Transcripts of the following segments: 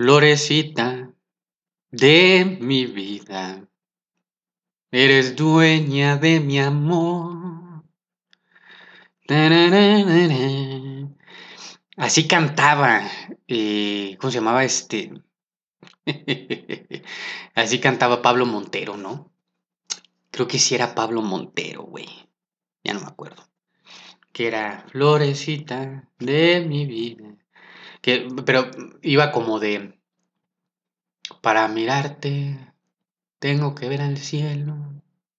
Florecita de mi vida, eres dueña de mi amor. Así cantaba, eh, ¿cómo se llamaba este? Así cantaba Pablo Montero, ¿no? Creo que sí era Pablo Montero, güey. Ya no me acuerdo. Que era Florecita de mi vida. Que, pero iba como de. Para mirarte, tengo que ver al cielo.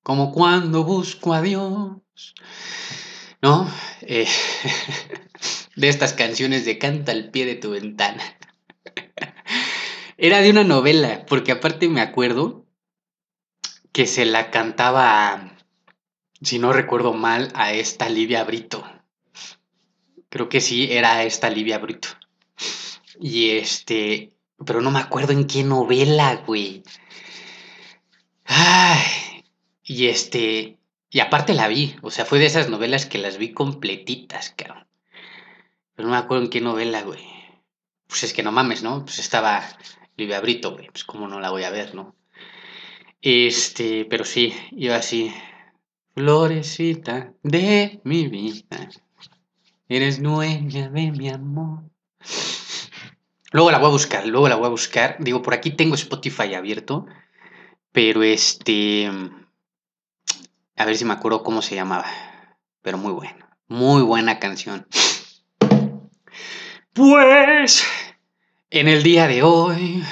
Como cuando busco a Dios. ¿No? Eh, de estas canciones de canta al pie de tu ventana. Era de una novela, porque aparte me acuerdo que se la cantaba, si no recuerdo mal, a esta Livia Brito. Creo que sí, era esta Livia Brito. Y este, pero no me acuerdo en qué novela, güey. Ay, y este, y aparte la vi, o sea, fue de esas novelas que las vi completitas, cabrón. Pero no me acuerdo en qué novela, güey. Pues es que no mames, ¿no? Pues estaba Livia Brito, güey. Pues cómo no la voy a ver, ¿no? Este, pero sí, iba así. Florecita de mi vida. Eres dueña de mi amor. Luego la voy a buscar, luego la voy a buscar. Digo, por aquí tengo Spotify abierto. Pero este. A ver si me acuerdo cómo se llamaba. Pero muy buena. Muy buena canción. Pues. En el día de hoy.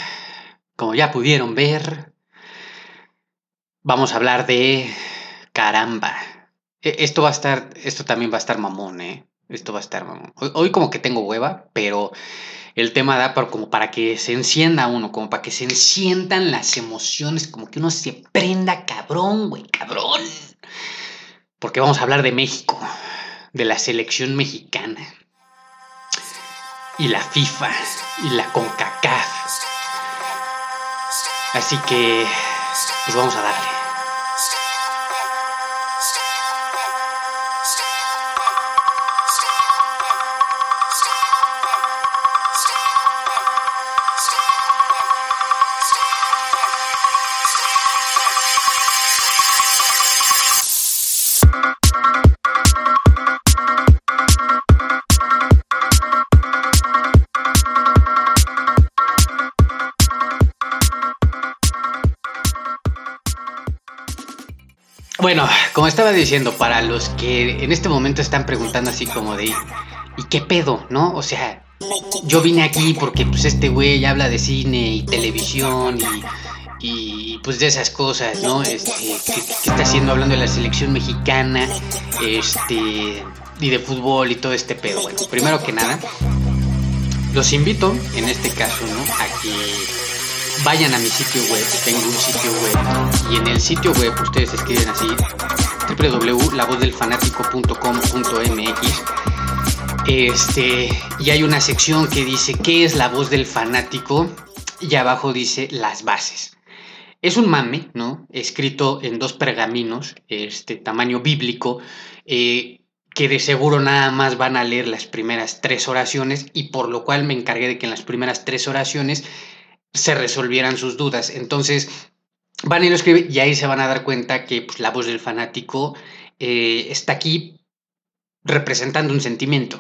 Como ya pudieron ver. Vamos a hablar de. Caramba. E, esto va a estar. Esto también va a estar mamón, ¿eh? Esto va a estar mamón. Hoy, como que tengo hueva, pero el tema da para, como para que se encienda uno, como para que se enciendan las emociones, como que uno se prenda cabrón, güey, cabrón. Porque vamos a hablar de México, de la selección mexicana. Y la FIFA, y la CONCACAF. Así que, pues vamos a darle. Como estaba diciendo, para los que en este momento están preguntando así como de, ¿y qué pedo? ¿No? O sea, yo vine aquí porque pues este güey habla de cine y televisión y, y pues de esas cosas, ¿no? Este, que, está haciendo hablando de la selección mexicana, este, y de fútbol y todo este pedo. Bueno, primero que nada, los invito, en este caso, ¿no? A que vayan a mi sitio web, tengo un sitio web y en el sitio web ustedes escriben así www.lavozdelfanático.com.mx este, y hay una sección que dice ¿qué es la voz del fanático? y abajo dice las bases. Es un mame, ¿no? Escrito en dos pergaminos, este tamaño bíblico, eh, que de seguro nada más van a leer las primeras tres oraciones y por lo cual me encargué de que en las primeras tres oraciones se resolvieran sus dudas. Entonces, van y lo escriben y ahí se van a dar cuenta que pues, la voz del fanático eh, está aquí representando un sentimiento.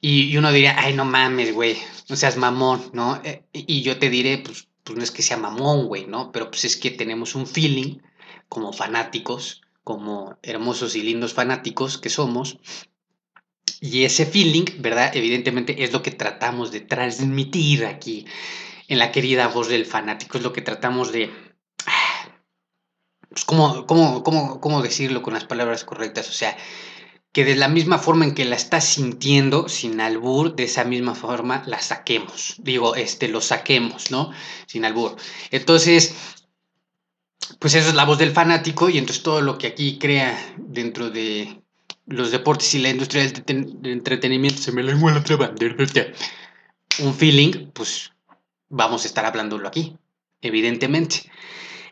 Y, uno diría, ay, no mames, güey, no seas mamón, ¿no? Eh, y yo te diré, pues, pues no es que sea mamón, güey, ¿no? Pero pues es que tenemos un feeling como fanáticos, como hermosos y lindos fanáticos que somos. Y ese feeling, ¿verdad? Evidentemente es lo que tratamos de transmitir aquí en la querida voz del fanático. Es lo que tratamos de... Pues, ¿cómo, cómo, cómo, cómo decirlo con las palabras correctas? O sea, que de la misma forma en que la estás sintiendo, sin albur, de esa misma forma la saquemos. Digo, este, lo saquemos, ¿no? Sin albur. Entonces, pues eso es la voz del fanático y entonces todo lo que aquí crea dentro de los deportes y la industria del entretenimiento se me lengua la traba. Un feeling, pues vamos a estar hablándolo aquí, evidentemente.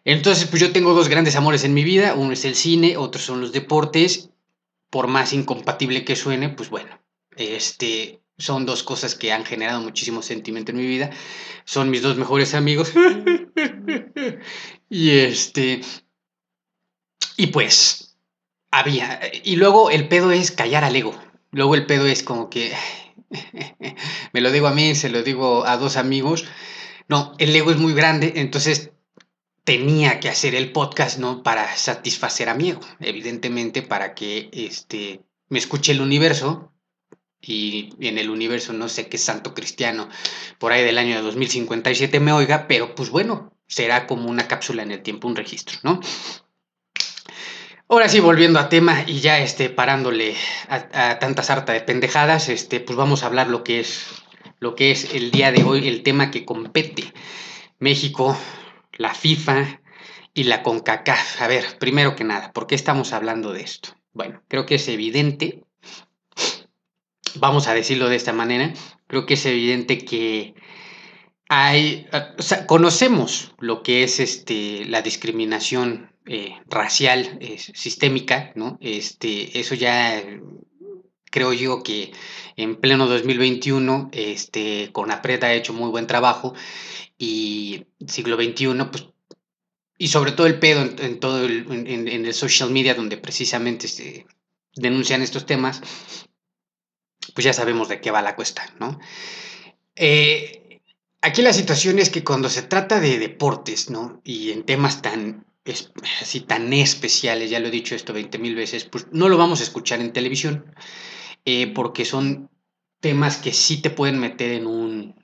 Entonces, pues yo tengo dos grandes amores en mi vida, uno es el cine, otro son los deportes, por más incompatible que suene, pues bueno, este, son dos cosas que han generado muchísimo sentimiento en mi vida. Son mis dos mejores amigos. y este. Y pues. Había. Y luego el pedo es callar al ego. Luego el pedo es como que. me lo digo a mí, se lo digo a dos amigos. No, el ego es muy grande, entonces tenía que hacer el podcast, ¿no? Para satisfacer a mi ego, evidentemente, para que este, me escuche el universo, y en el universo no sé qué santo cristiano por ahí del año de 2057 me oiga, pero pues bueno, será como una cápsula en el tiempo, un registro, ¿no? Ahora sí, volviendo a tema y ya este, parándole a, tanta sarta de pendejadas, este, pues vamos a hablar lo que es lo que es el día de hoy, el tema que compete México, la FIFA y la CONCACAF. A ver, primero que nada, ¿por qué estamos hablando de esto? Bueno, creo que es evidente vamos a decirlo de esta manera, creo que es evidente que hay, o sea, conocemos lo que es este, la discriminación eh, racial eh, sistémica, ¿no? Este, eso ya creo yo que en pleno 2021, este, Conapred ha hecho muy buen trabajo y siglo XXI, pues, y sobre todo el pedo en, todo el, en, el social media donde precisamente se denuncian estos temas, pues ya sabemos de qué va la cuesta, ¿no? Eh, aquí la situación es que cuando se trata de deportes, ¿no? Y en temas tan, así, tan especiales, ya lo he dicho esto 20 mil veces, pues no lo vamos a escuchar en televisión, eh, porque son temas que sí te pueden meter en un,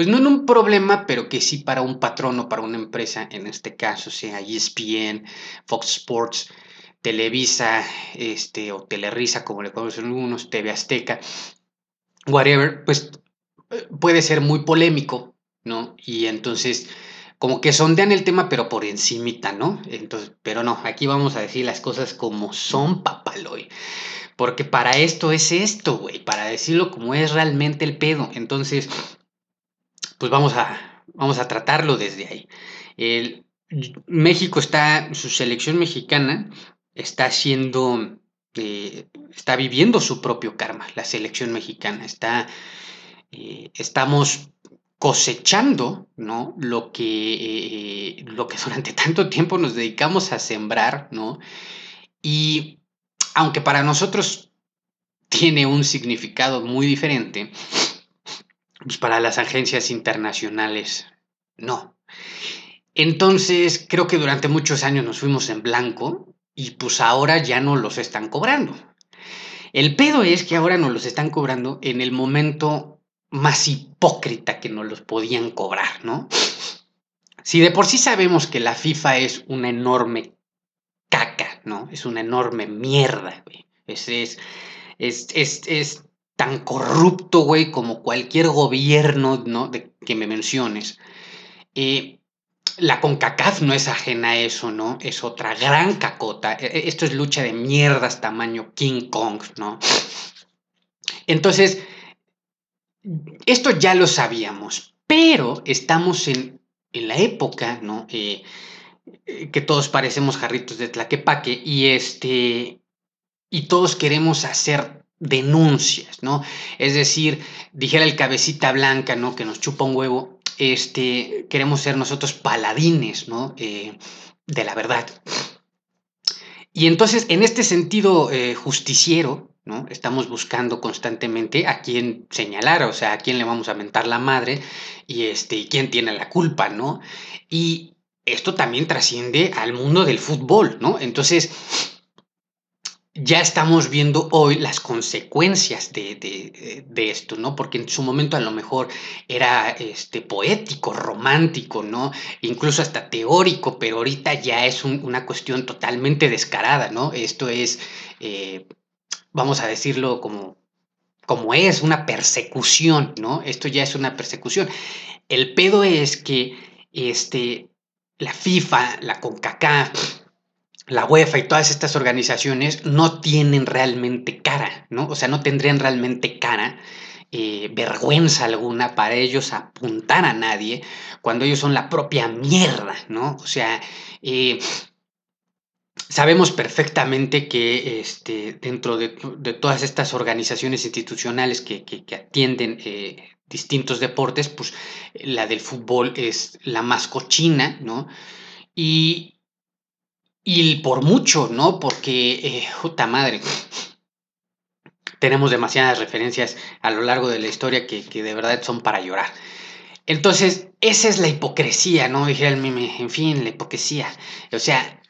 pues no en un problema, pero que sí para un patrón o para una empresa, en este caso sea ESPN, Fox Sports, Televisa, este, o Telerisa, como le conocen algunos, TV Azteca, whatever, pues eh, puede ser muy polémico, ¿no? Y entonces, como que sondean el tema, pero por encimita, ¿no? Entonces, pero no, aquí vamos a decir las cosas como son, papaloy. Porque para esto es esto, güey, para decirlo como es realmente el pedo. Entonces, pues vamos a, vamos a tratarlo desde ahí. El, México está, su selección mexicana está haciendo, eh, está viviendo su propio karma, la selección mexicana. Está, eh, estamos cosechando ¿no? lo, que, eh, lo que durante tanto tiempo nos dedicamos a sembrar, ¿no? Y aunque para nosotros tiene un significado muy diferente, pues para las agencias internacionales no. Entonces, creo que durante muchos años nos fuimos en blanco y pues ahora ya no los están cobrando. El pedo es que ahora nos los están cobrando en el momento más hipócrita que nos los podían cobrar, ¿no? Si de por sí sabemos que la FIFA es una enorme caca, ¿no? Es una enorme mierda, güey. Es, es, es, es, tan corrupto, güey, como cualquier gobierno, ¿no? De, que me menciones. Eh, la CONCACAF no es ajena a eso, ¿no? Es otra gran cacota. E, e, esto es lucha de mierdas tamaño King Kong, ¿no? Entonces, esto ya lo sabíamos, pero estamos en, la época, ¿no? Eh, eh, que todos parecemos jarritos de tlaquepaque y este y todos queremos hacer denuncias, ¿no? Es decir, dijera el cabecita blanca, ¿no? Que nos chupa un huevo, este, queremos ser nosotros paladines, ¿no? Eh, de la verdad. Y entonces, en este sentido eh, justiciero, ¿no? Estamos buscando constantemente a quién señalar, o sea, a quién le vamos a mentar la madre y, este, y quién tiene la culpa, ¿no? Y esto también trasciende al mundo del fútbol, ¿no? Entonces, ya estamos viendo hoy las consecuencias de, esto, ¿no? Porque en su momento a lo mejor era este, poético, romántico, ¿no? Incluso hasta teórico, pero ahorita ya es una cuestión totalmente descarada, ¿no? Esto es, eh, vamos a decirlo como, como es, una persecución, ¿no? Esto ya es una persecución. El pedo es que este, la FIFA, la CONCACAF, la UEFA y todas estas organizaciones no tienen realmente cara, ¿no? O sea, no tendrían realmente cara, eh, vergüenza alguna para ellos apuntar a nadie cuando ellos son la propia mierda, ¿no? O sea, eh, sabemos perfectamente que este, dentro de, todas estas organizaciones institucionales que, atienden eh, distintos deportes, pues la del fútbol es la más cochina, ¿no? Y, y por mucho, ¿no? Porque, eh, puta madre, tenemos demasiadas referencias a lo largo de la historia que, de verdad son para llorar. Entonces, esa es la hipocresía, ¿no? Dije en fin, la hipocresía. O sea,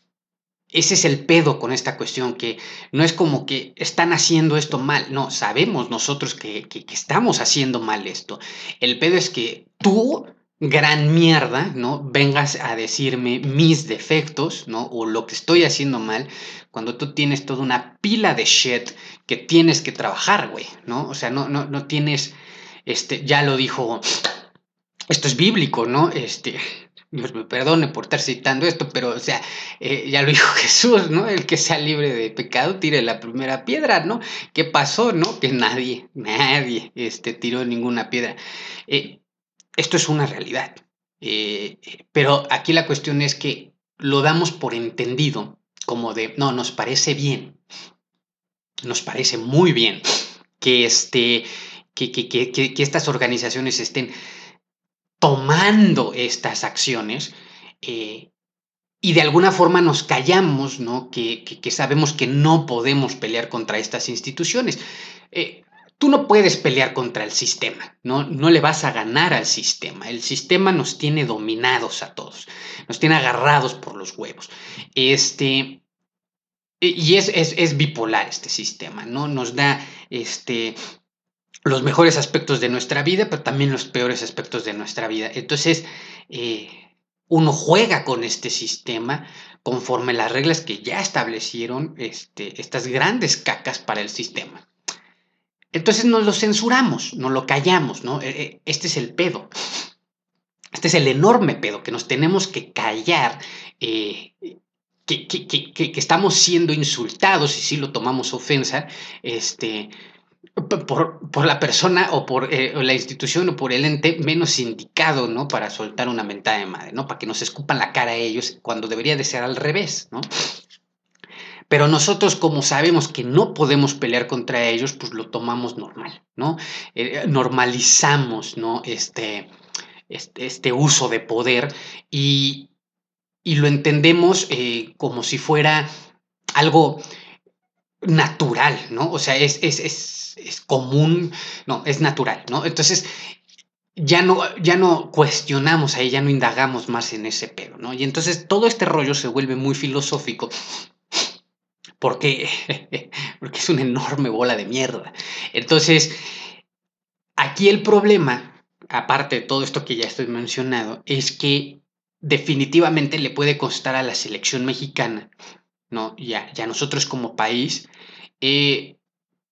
ese es el pedo con esta cuestión, que no es como que están haciendo esto mal, no, sabemos nosotros que, que, que estamos haciendo mal esto. El pedo es que tú gran mierda, ¿no? Vengas a decirme mis defectos, ¿no? O lo que estoy haciendo mal, cuando tú tienes toda una pila de shit que tienes que trabajar, güey, ¿no? O sea, no, no, no tienes, este, ya lo dijo, esto es bíblico, ¿no? Este, Dios me perdone por estar citando esto, pero, o sea, eh, ya lo dijo Jesús, ¿no? El que sea libre de pecado tire la primera piedra, ¿no? ¿Qué pasó, no? Que nadie, nadie, este, tiró ninguna piedra. Eh, esto es una realidad. Eh, pero aquí la cuestión es que lo damos por entendido, como de, no, nos parece bien, nos parece muy bien que, este, que, que, que estas organizaciones estén tomando estas acciones eh, y de alguna forma nos callamos, ¿no? Que, sabemos que no podemos pelear contra estas instituciones. Eh, Tú no puedes pelear contra el sistema, ¿no? No le vas a ganar al sistema. El sistema nos tiene dominados a todos, nos tiene agarrados por los huevos. Este, y es, es, bipolar este sistema, ¿no? Nos da este, los mejores aspectos de nuestra vida, pero también los peores aspectos de nuestra vida. Entonces, eh, uno juega con este sistema conforme las reglas que ya establecieron este, estas grandes cacas para el sistema. Entonces nos lo censuramos, nos lo callamos, ¿no? E, e, este es el pedo. Este es el enorme pedo que nos tenemos que callar, eh, que, estamos siendo insultados y si lo tomamos ofensa, este, por, la persona o por eh, la institución o por el ente menos indicado, ¿no? Para soltar una mentada de madre, ¿no? Para que nos escupan la cara a ellos cuando debería de ser al revés, ¿no? Pero nosotros, como sabemos que no podemos pelear contra ellos, pues lo tomamos normal, ¿no? Eh, normalizamos, ¿no? Este, este, uso de poder y, lo entendemos eh, como si fuera algo natural, ¿no? O sea, es, es, común, no, es natural, ¿no? Entonces, ya no, ya no cuestionamos ahí, ya no indagamos más en ese pedo, ¿no? Y entonces todo este rollo se vuelve muy filosófico porque, porque es una enorme bola de mierda. Entonces, aquí el problema, aparte de todo esto que ya estoy mencionado, es que definitivamente le puede costar a la selección mexicana, ¿no? Ya, ya nosotros como país, eh,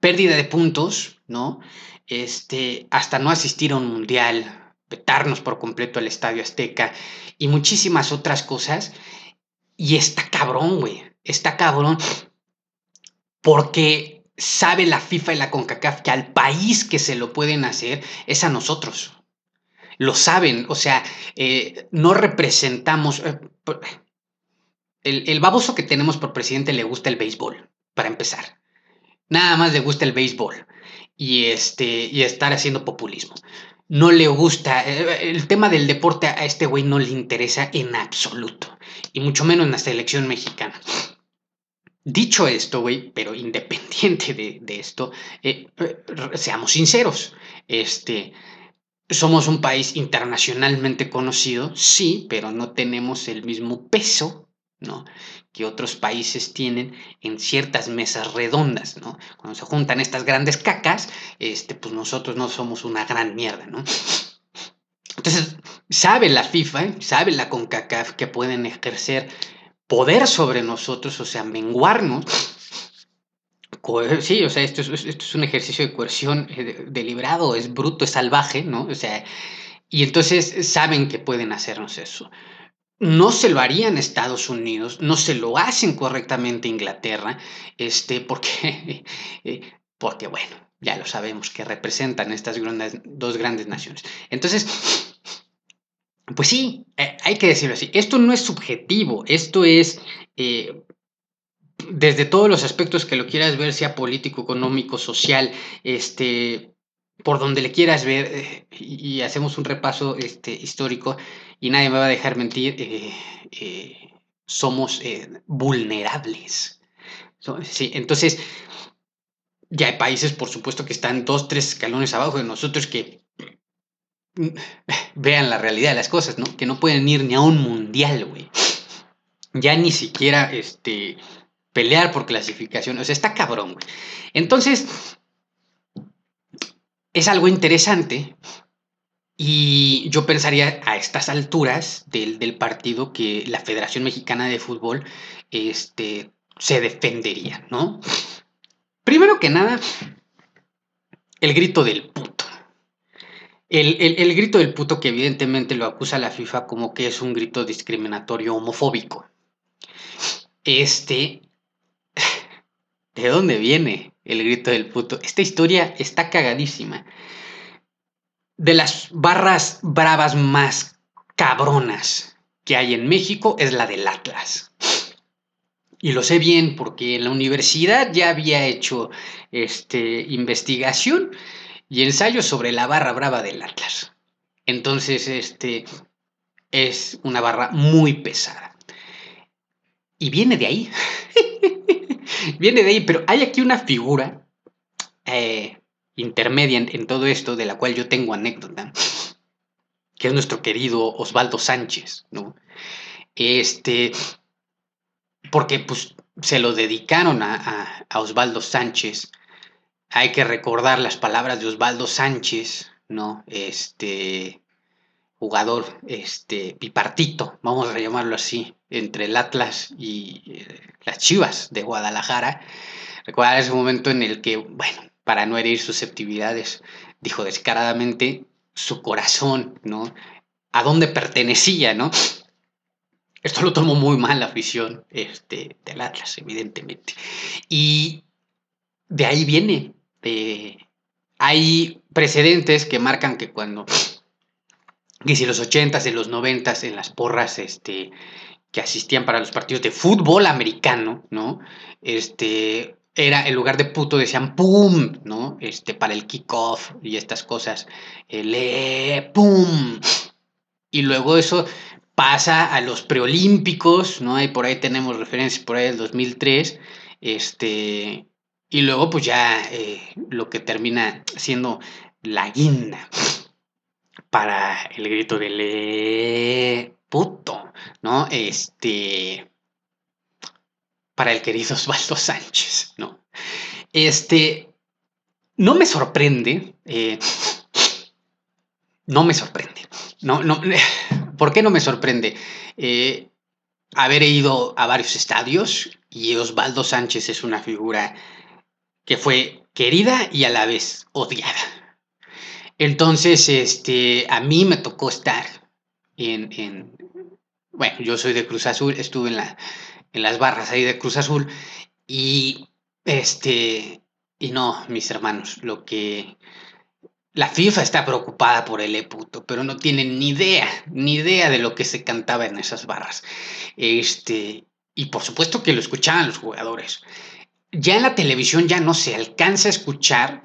pérdida de puntos, ¿no? Este, hasta no asistir a un mundial, petarnos por completo al Estadio Azteca y muchísimas otras cosas. Y está cabrón, güey. Está cabrón porque sabe la FIFA y la CONCACAF que al país que se lo pueden hacer es a nosotros. Lo saben, o sea, eh, no representamos... Eh, el, el, baboso que tenemos por presidente le gusta el béisbol, para empezar. Nada más le gusta el béisbol y, este, y estar haciendo populismo. No le gusta, eh, el tema del deporte a este güey no le interesa en absoluto, y mucho menos en la selección mexicana. Dicho esto, güey, pero independiente de, esto, eh, eh, seamos sinceros, este, somos un país internacionalmente conocido, sí, pero no tenemos el mismo peso, ¿no? Que otros países tienen en ciertas mesas redondas, ¿no? Cuando se juntan estas grandes cacas, este, pues nosotros no somos una gran mierda, ¿no? Entonces, sabe la FIFA, sabe la CONCACAF que pueden ejercer poder sobre nosotros, o sea, menguarnos. Sí, o sea, esto es, esto es un ejercicio de coerción eh, deliberado, es bruto, es salvaje, ¿no? O sea, y entonces saben que pueden hacernos eso. No se lo harían Estados Unidos, no se lo hacen correctamente Inglaterra, este, porque, eh, porque bueno, ya lo sabemos que representan estas dos grandes naciones. Entonces, pues sí, eh, hay que decirlo así. Esto no es subjetivo, esto es eh, desde todos los aspectos que lo quieras ver, sea político, económico, social, este, por donde le quieras ver, eh, y, hacemos un repaso este, histórico, y nadie me va a dejar mentir, somos vulnerables. Sí, entonces, ya hay países, por supuesto, que están dos, tres escalones abajo de nosotros que vean la realidad de las cosas, ¿no? Que no pueden ir ni a un mundial, güey. Ya ni siquiera, este, pelear por clasificación. O sea, está cabrón, güey. Entonces, es algo interesante y yo pensaría a estas alturas del, partido que la Federación Mexicana de Fútbol este, se defendería, ¿no? Primero que nada, el grito del puto. El, el, grito del puto que evidentemente lo acusa la FIFA como que es un grito discriminatorio homofóbico. Este, ¿de dónde viene? el grito del puto. Esta historia está cagadísima. De las barras bravas más cabronas que hay en México es la del Atlas. Y lo sé bien porque en la universidad ya había hecho este, investigación y ensayo sobre la barra brava del Atlas. Entonces, este es una barra muy pesada. Y viene de ahí. Viene de ahí, pero hay aquí una figura eh, intermedia en, todo esto, de la cual yo tengo anécdota, que es nuestro querido Osvaldo Sánchez, ¿no? Este, porque pues se lo dedicaron a, a, Osvaldo Sánchez. Hay que recordar las palabras de Osvaldo Sánchez, ¿no? Este, jugador este, bipartito, vamos a llamarlo así, entre el Atlas y eh, las Chivas de Guadalajara. Recuerda ese momento en el que, bueno, para no herir susceptibilidades, dijo descaradamente su corazón, ¿no? A dónde pertenecía, ¿no? Esto lo tomó muy mal la afición este, del Atlas, evidentemente. Y de ahí viene. Hay precedentes que marcan que cuando que si los 80s y los 90 en las porras este, que asistían para los partidos de fútbol americano, ¿no? Este, era en lugar de puto decían pum, ¿no? Este, para el kickoff y estas cosas, el eh, pum. Y luego eso pasa a los preolímpicos, ¿no? Y por ahí tenemos referencias por ahí del 2003, este, y luego pues ya eh, lo que termina siendo la guinda para el grito de le puto, ¿no? Este, para el querido Osvaldo Sánchez, ¿no? Este, no me sorprende, eh, no me sorprende, no, no, ¿por qué no me sorprende? Eh, haber ido a varios estadios y Osvaldo Sánchez es una figura que fue querida y a la vez odiada. Entonces, este, a mí me tocó estar en, bueno, yo soy de Cruz Azul, estuve en, en las barras ahí de Cruz Azul y, este, y no, mis hermanos, lo que la FIFA está preocupada por el E-Puto, pero no tienen ni idea, ni idea de lo que se cantaba en esas barras. Este, y por supuesto que lo escuchaban los jugadores. Ya en la televisión ya no se alcanza a escuchar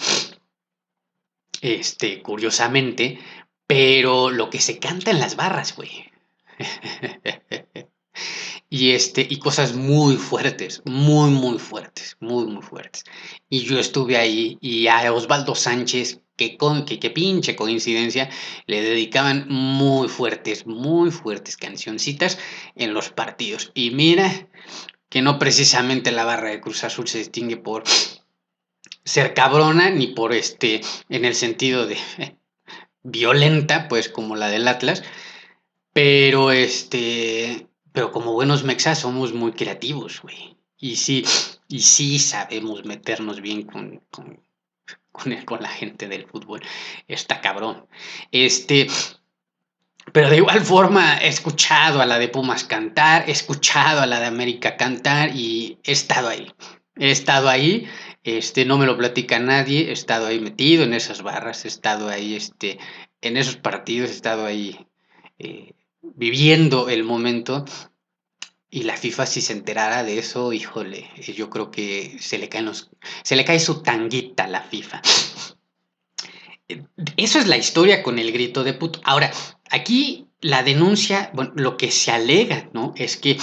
este, curiosamente, pero lo que se canta en las barras, güey. y este, y cosas muy fuertes, muy, muy fuertes, muy, muy fuertes. Y yo estuve ahí y a Osvaldo Sánchez, que, con, que, que pinche coincidencia, le dedicaban muy fuertes, muy fuertes cancioncitas en los partidos. Y mira que no precisamente la barra de Cruz Azul se distingue por ser cabrona ni por este, en el sentido de violenta, pues como la del Atlas, pero este, pero como buenos mexas somos muy creativos, güey. Y sí, y sí sabemos meternos bien con, con, con, la gente del fútbol. Está cabrón. Este, pero de igual forma he escuchado a la de Pumas cantar, he escuchado a la de América cantar y he estado ahí. He estado ahí este, no me lo platica nadie, he estado ahí metido en esas barras, he estado ahí este, en esos partidos, he estado ahí eh, viviendo el momento. Y la FIFA si se enterara de eso, híjole, yo creo que se le caen los se le cae su tanguita a la FIFA. Eso es la historia con el grito de puto. Ahora, aquí la denuncia, bueno, lo que se alega, ¿no? Es que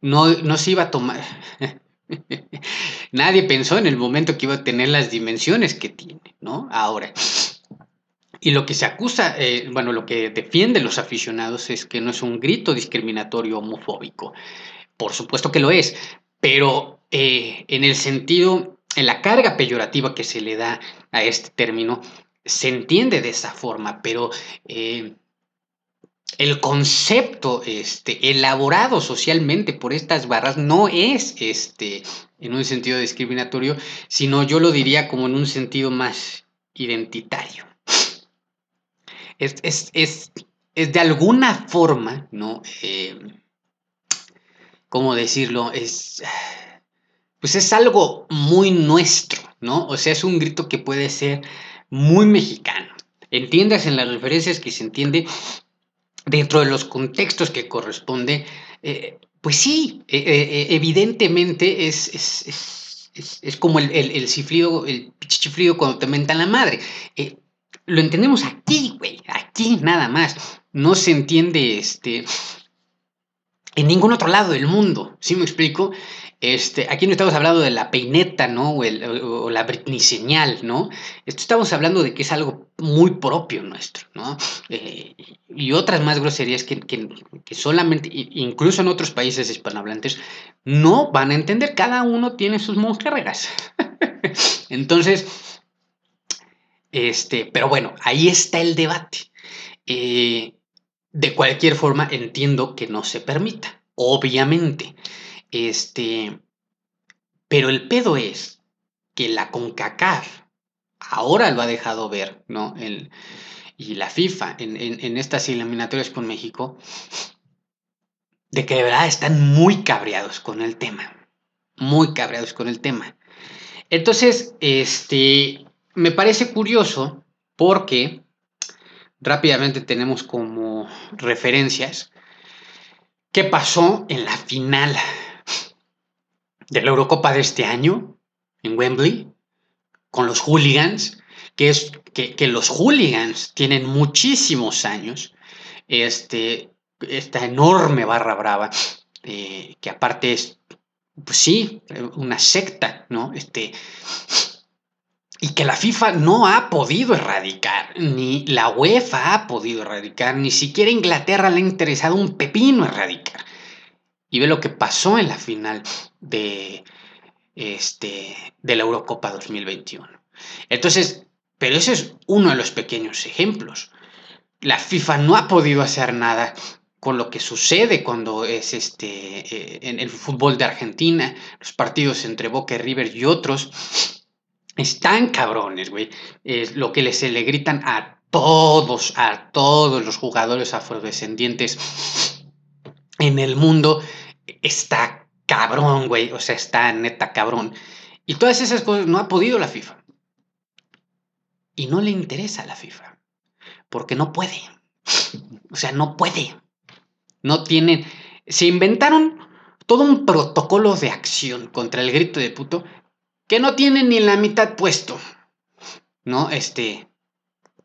no, no se iba a tomar. Nadie pensó en el momento que iba a tener las dimensiones que tiene, ¿no? Ahora. Y lo que se acusa, eh, bueno, lo que defienden los aficionados es que no es un grito discriminatorio homofóbico. Por supuesto que lo es, pero eh, en el sentido, en la carga peyorativa que se le da a este término, se entiende de esa forma, pero eh, el concepto este, elaborado socialmente por estas barras no es este, en un sentido discriminatorio, sino yo lo diría como en un sentido más identitario. Es, es, de alguna forma, ¿no? Eh, ¿Cómo decirlo? Es, pues es algo muy nuestro, ¿no? O sea, es un grito que puede ser muy mexicano. Entiendas en las referencias que se entiende dentro de los contextos que corresponde. Eh, pues sí, eh, eh, evidentemente es, es, como el, el, el, el chiflido cuando te mentan la madre. lo entendemos aquí, güey, aquí nada más. No se entiende este, en ningún otro lado del mundo, ¿sí me explico? Este, aquí no estamos hablando de la peineta, ¿no? O, la Britney señal, ¿no? Estamos hablando de que es algo muy propio nuestro, ¿no? Eh, y otras más groserías que, que, solamente, incluso en otros países hispanohablantes, no van a entender. Cada uno tiene sus monjerregas. Entonces, este, pero bueno, ahí está el debate. Eh, de cualquier forma, entiendo que no se permita, obviamente. Este, pero el pedo es que la CONCACAF ahora lo ha dejado ver, ¿no? El, y la FIFA en, estas eliminatorias con México, de que de verdad están muy cabreados con el tema. Muy cabreados con el tema. Entonces, este, me parece curioso porque rápidamente tenemos como referencias qué pasó en la final de la Eurocopa de este año en Wembley con los hooligans, que es que, los hooligans tienen muchísimos años, este, esta enorme barra brava, eh, que aparte es, pues sí, una secta, ¿no? Este, y que la FIFA no ha podido erradicar, ni la UEFA ha podido erradicar, ni siquiera Inglaterra le ha interesado un pepino erradicar. Y ve lo que pasó en la final de, este, de la Eurocopa 2021. Entonces, pero ese es uno de los pequeños ejemplos. La FIFA no ha podido hacer nada con lo que sucede cuando es este eh, en el fútbol de Argentina, los partidos entre Boca y River y otros están cabrones, güey. Es lo que se le gritan a todos, a todos los jugadores afrodescendientes en el mundo está cabrón, güey. O sea, está neta cabrón. Y todas esas cosas no ha podido la FIFA. Y no le interesa a la FIFA. Porque no puede. O sea, no puede. No tienen. Se inventaron todo un protocolo de acción contra el grito de puto que no tiene ni la mitad puesto. ¿No? Este.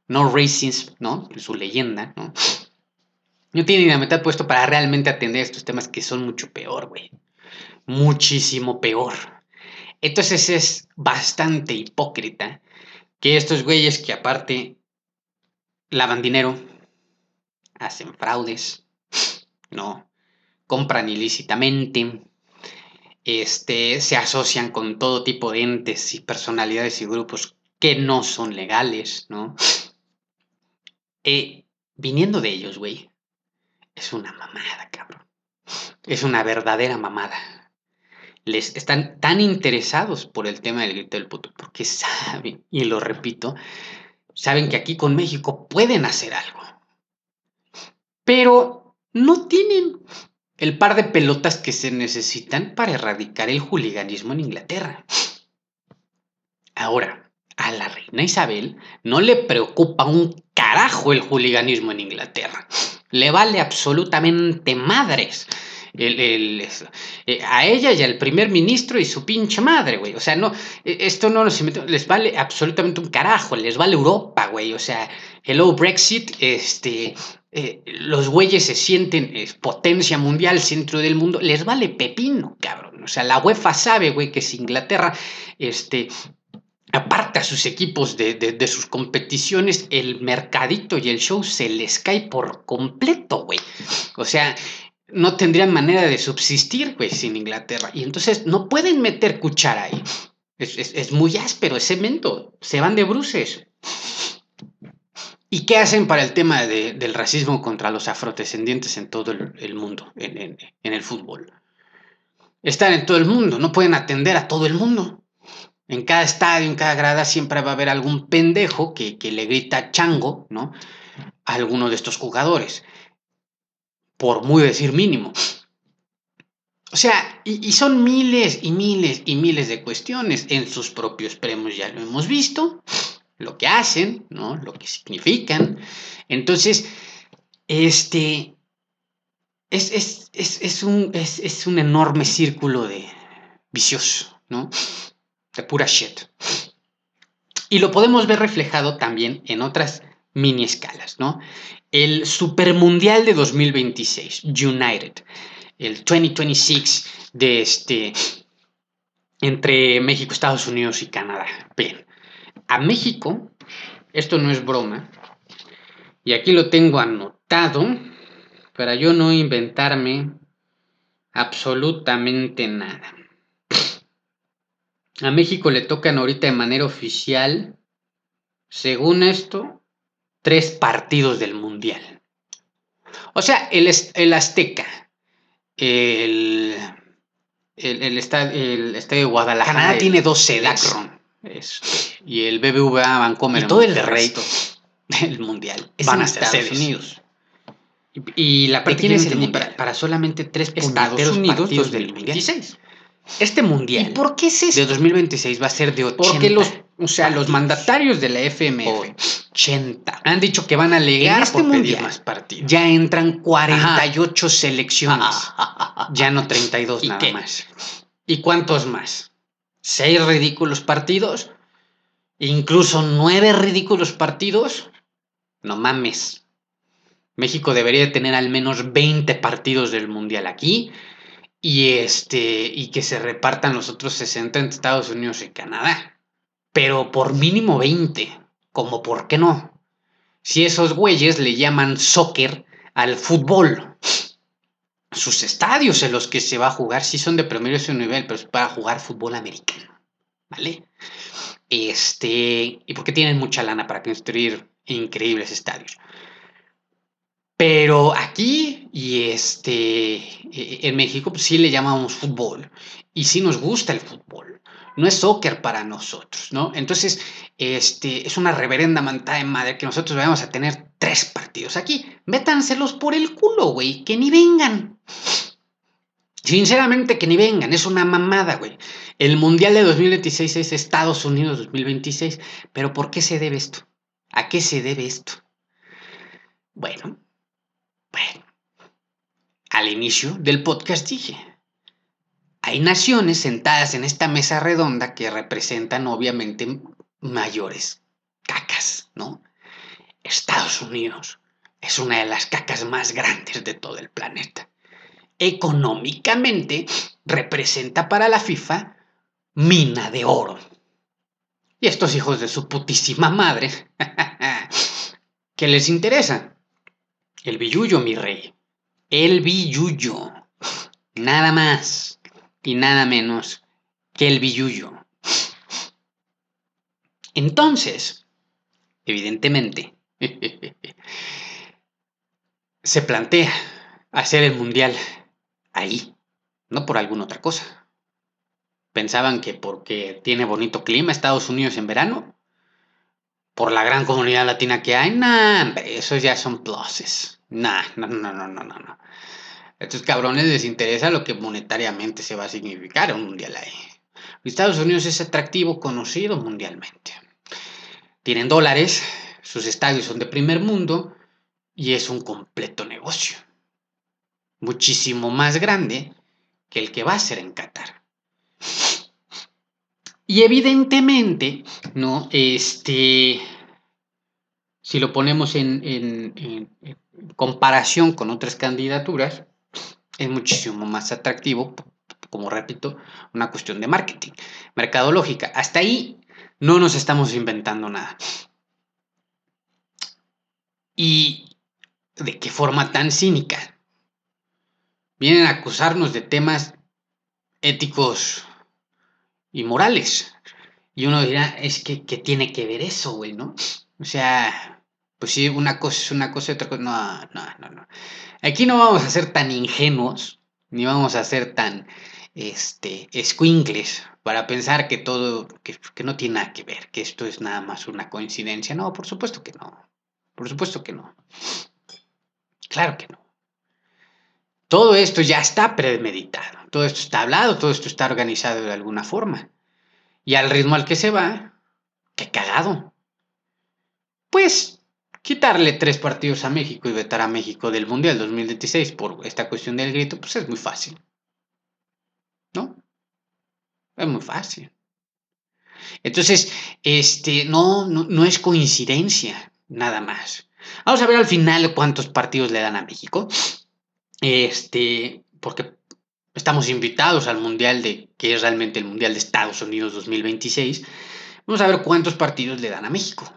No Racing, ¿no? Su leyenda, ¿no? No tiene ni la mitad puesto para realmente atender estos temas que son mucho peor, güey. Muchísimo peor. Entonces es bastante hipócrita que estos güeyes que aparte lavan dinero, hacen fraudes, ¿no? Compran ilícitamente, este, se asocian con todo tipo de entes y personalidades y grupos que no son legales, ¿no? Eh, viniendo de ellos, güey, es una mamada, cabrón. Es una verdadera mamada. Les están tan interesados por el tema del grito del puto porque saben, y lo repito, saben que aquí con México pueden hacer algo. Pero no tienen el par de pelotas que se necesitan para erradicar el juliganismo en Inglaterra. Ahora, a la reina Isabel no le preocupa un carajo el juliganismo en Inglaterra le vale absolutamente madres el, eh, a ella y al primer ministro y su pinche madre, güey. O sea, no, eh, esto no les vale absolutamente un carajo, les vale Europa, güey. O sea, hello Brexit, este, eh, los güeyes se sienten potencia mundial, centro del mundo, les vale pepino, cabrón. O sea, la UEFA sabe, güey, que si Inglaterra, este, aparta a sus equipos de, sus competiciones, el mercadito y el show se les cae por completo, güey. O sea, no tendrían manera de subsistir, güey, sin Inglaterra. Y entonces no pueden meter cuchara ahí. Es, muy áspero, es cemento. Se van de bruces. ¿Y qué hacen para el tema del racismo contra los afrodescendientes en todo el, mundo, en, en el fútbol? Están en todo el mundo, no pueden atender a todo el mundo. En cada estadio, en cada grada, siempre va a haber algún pendejo que, le grita chango, ¿no? A alguno de estos jugadores. Por muy decir mínimo. O sea, y, son miles y miles y miles de cuestiones. En sus propios premios ya lo hemos visto. Lo que hacen, ¿no? Lo que significan. Entonces, este. Es, es, un, es un enorme círculo de vicioso, ¿no? De pura shit. Y lo podemos ver reflejado también en otras mini escalas, ¿no? El Super Mundial de 2026, United, el 2026 de este, entre México, Estados Unidos y Canadá. Bien, a México, esto no es broma, y aquí lo tengo anotado para yo no inventarme absolutamente nada. A México le tocan ahorita de manera oficial, según esto, tres partidos del Mundial. O sea, el, el Azteca, el, el, estadio, el de Guadalajara. Canadá tiene dos sedes. y el BBVA Vancomer. Y todo el resto del Mundial van a Estados Unidos. Y, la parte quién es el para, para, solamente tres Estados Unidos del 2026. Este mundial. ¿Y por qué es De 2026 va a ser de 80. Porque los, o sea, los mandatarios de la FMF 80 han dicho que van a alegar en este mundial más partidos. Ya entran 48 selecciones. ya no 32 nada más. ¿Y cuántos más? ¿Seis ridículos partidos? ¿Incluso nueve ridículos partidos? No mames. México debería tener al menos 20 partidos del mundial aquí y, este, y que se repartan los otros 60 entre Estados Unidos y Canadá. Pero por mínimo 20, como por qué no. Si esos güeyes le llaman soccer al fútbol. Sus estadios en los que se va a jugar sí son de primero ese nivel, pero es para jugar fútbol americano. ¿Vale? Este, y porque tienen mucha lana para construir increíbles estadios. Pero aquí y este, e, en México pues sí le llamamos fútbol y sí nos gusta el fútbol. No es soccer para nosotros, ¿no? Entonces, este, es una reverenda mantada de madre que nosotros vayamos a tener tres partidos aquí. Métanselos por el culo, güey, que ni vengan. Sinceramente, que ni vengan, es una mamada, güey. El Mundial de 2026 es Estados Unidos 2026. Pero ¿por qué se debe esto? ¿A qué se debe esto? Bueno, bueno, al inicio del podcast dije, hay naciones sentadas en esta mesa redonda que representan obviamente mayores cacas, ¿no? Estados Unidos es una de las cacas más grandes de todo el planeta. Económicamente representa para la FIFA mina de oro. Y estos hijos de su putísima madre, ¿qué les interesa? El billuyo, mi rey. El billuyo. Nada más y nada menos que el billuyo. Entonces, evidentemente, se plantea hacer el mundial ahí, no por alguna otra cosa. Pensaban que porque tiene bonito clima Estados Unidos en verano, por la gran comunidad latina que hay, nah, hombre, esos ya son pluses. Nah, no, no, no, no, no, no. A estos cabrones les interesa lo que monetariamente se va a significar un mundial ahí. Estados Unidos es atractivo, conocido mundialmente. Tienen dólares, sus estadios son de primer mundo y es un completo negocio. muchísimo más grande que el que va a ser en Qatar. Y evidentemente, ¿no? Este, si lo ponemos en, en comparación con otras candidaturas, es muchísimo más atractivo, como repito, una cuestión de marketing, mercadológica. Hasta ahí no nos estamos inventando nada. ¿Y de qué forma tan cínica? Vienen a acusarnos de temas éticos y morales. Y uno dirá, es que, ¿qué tiene que ver eso, güey, no? O sea, pues sí, una cosa es una cosa y otra cosa. No, no, no, no. Aquí no vamos a ser tan ingenuos, ni vamos a ser tan este, squinkles para pensar que todo, que, que, no tiene nada que ver, que esto es nada más una coincidencia. No, por supuesto que no. Por supuesto que no. Claro que no. Todo esto ya está premeditado, todo esto está hablado, todo esto está organizado de alguna forma. Y al ritmo al que se va, qué cagado. Pues quitarle tres partidos a México y vetar a México del Mundial 2016 por esta cuestión del grito, pues es muy fácil. ¿No? Es muy fácil. Entonces, este, no, no, no es coincidencia, nada más. Vamos a ver al final cuántos partidos le dan a México. Este, porque estamos invitados al Mundial de, que es realmente el Mundial de Estados Unidos 2026. Vamos a ver cuántos partidos le dan a México.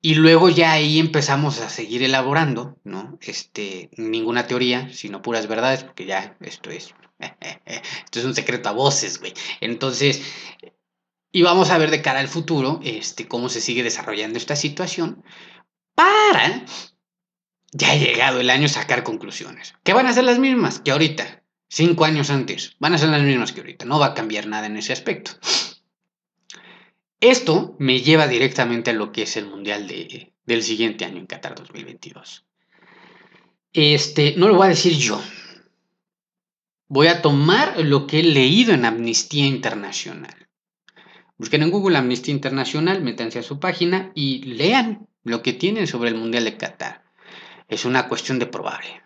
Y luego ya ahí empezamos a seguir elaborando, ¿no? Este, ninguna teoría, sino puras verdades, porque ya esto es, esto es un secreto a voces, güey. Entonces, y vamos a ver de cara al futuro, este, cómo se sigue desarrollando esta situación, para, ya llegado el año, sacar conclusiones. Que van a ser las mismas que ahorita, cinco años antes. Van a ser las mismas que ahorita. No va a cambiar nada en ese aspecto. Esto me lleva directamente a lo que es el Mundial de, del siguiente año en Qatar 2022. Este, no lo voy a decir yo. Voy a tomar lo que he leído en Amnistía Internacional. Busquen en Google Amnistía Internacional, métanse a su página y lean lo que tienen sobre el Mundial de Qatar. Es una cuestión de probable.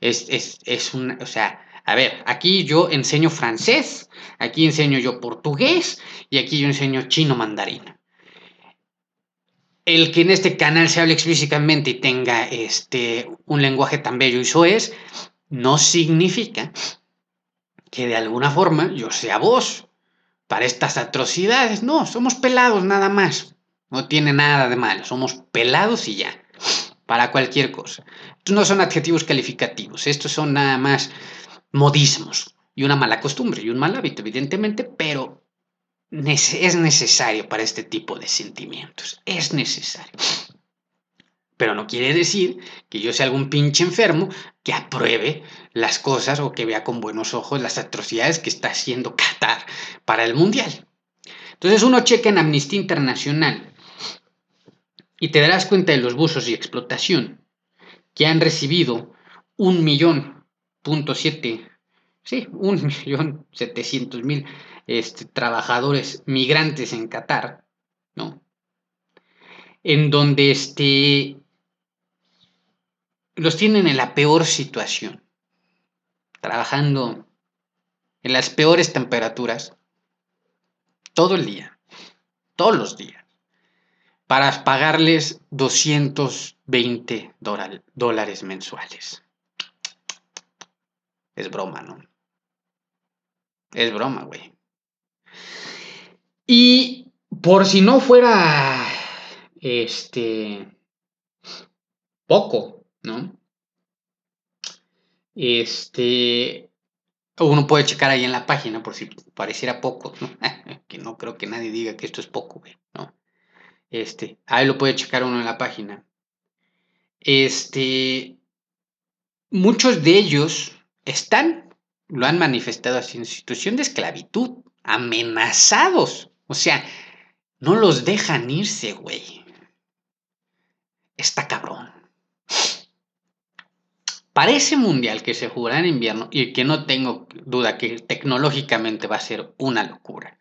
Es, es, es o sea, a ver, aquí yo enseño francés, aquí enseño yo portugués y aquí yo enseño chino mandarín. El que en este canal se hable explícitamente y tenga este, un lenguaje tan bello y soez, no significa que de alguna forma yo sea vos para estas atrocidades. No, somos pelados nada más. No tiene nada de malo, somos pelados y ya, para cualquier cosa. No son adjetivos calificativos, estos son nada más modismos y una mala costumbre y un mal hábito, evidentemente, pero es necesario para este tipo de sentimientos, es necesario. Pero no quiere decir que yo sea algún pinche enfermo que apruebe las cosas o que vea con buenos ojos las atrocidades que está haciendo Qatar para el Mundial. Entonces uno checa en Amnistía Internacional y te darás cuenta de los buzos y explotación que han recibido un millón punto siete, sí, un millón setecientos mil este, trabajadores migrantes en Qatar, ¿no? En donde este, los tienen en la peor situación, trabajando en las peores temperaturas todo el día, todos los días para pagarles 220 dólares mensuales. Es broma, ¿no? Es broma, güey. Y por si no fuera, este, poco, ¿no? Este, uno puede checar ahí en la página por si pareciera poco, ¿no? que no creo que nadie diga que esto es poco, güey, ¿no? Este, ahí lo puede checar uno en la página. Este, muchos de ellos están, lo han manifestado así, en situación de esclavitud, amenazados. O sea, no los dejan irse, güey. Está cabrón. Para ese mundial que se jugará en invierno y que no tengo duda que tecnológicamente va a ser una locura,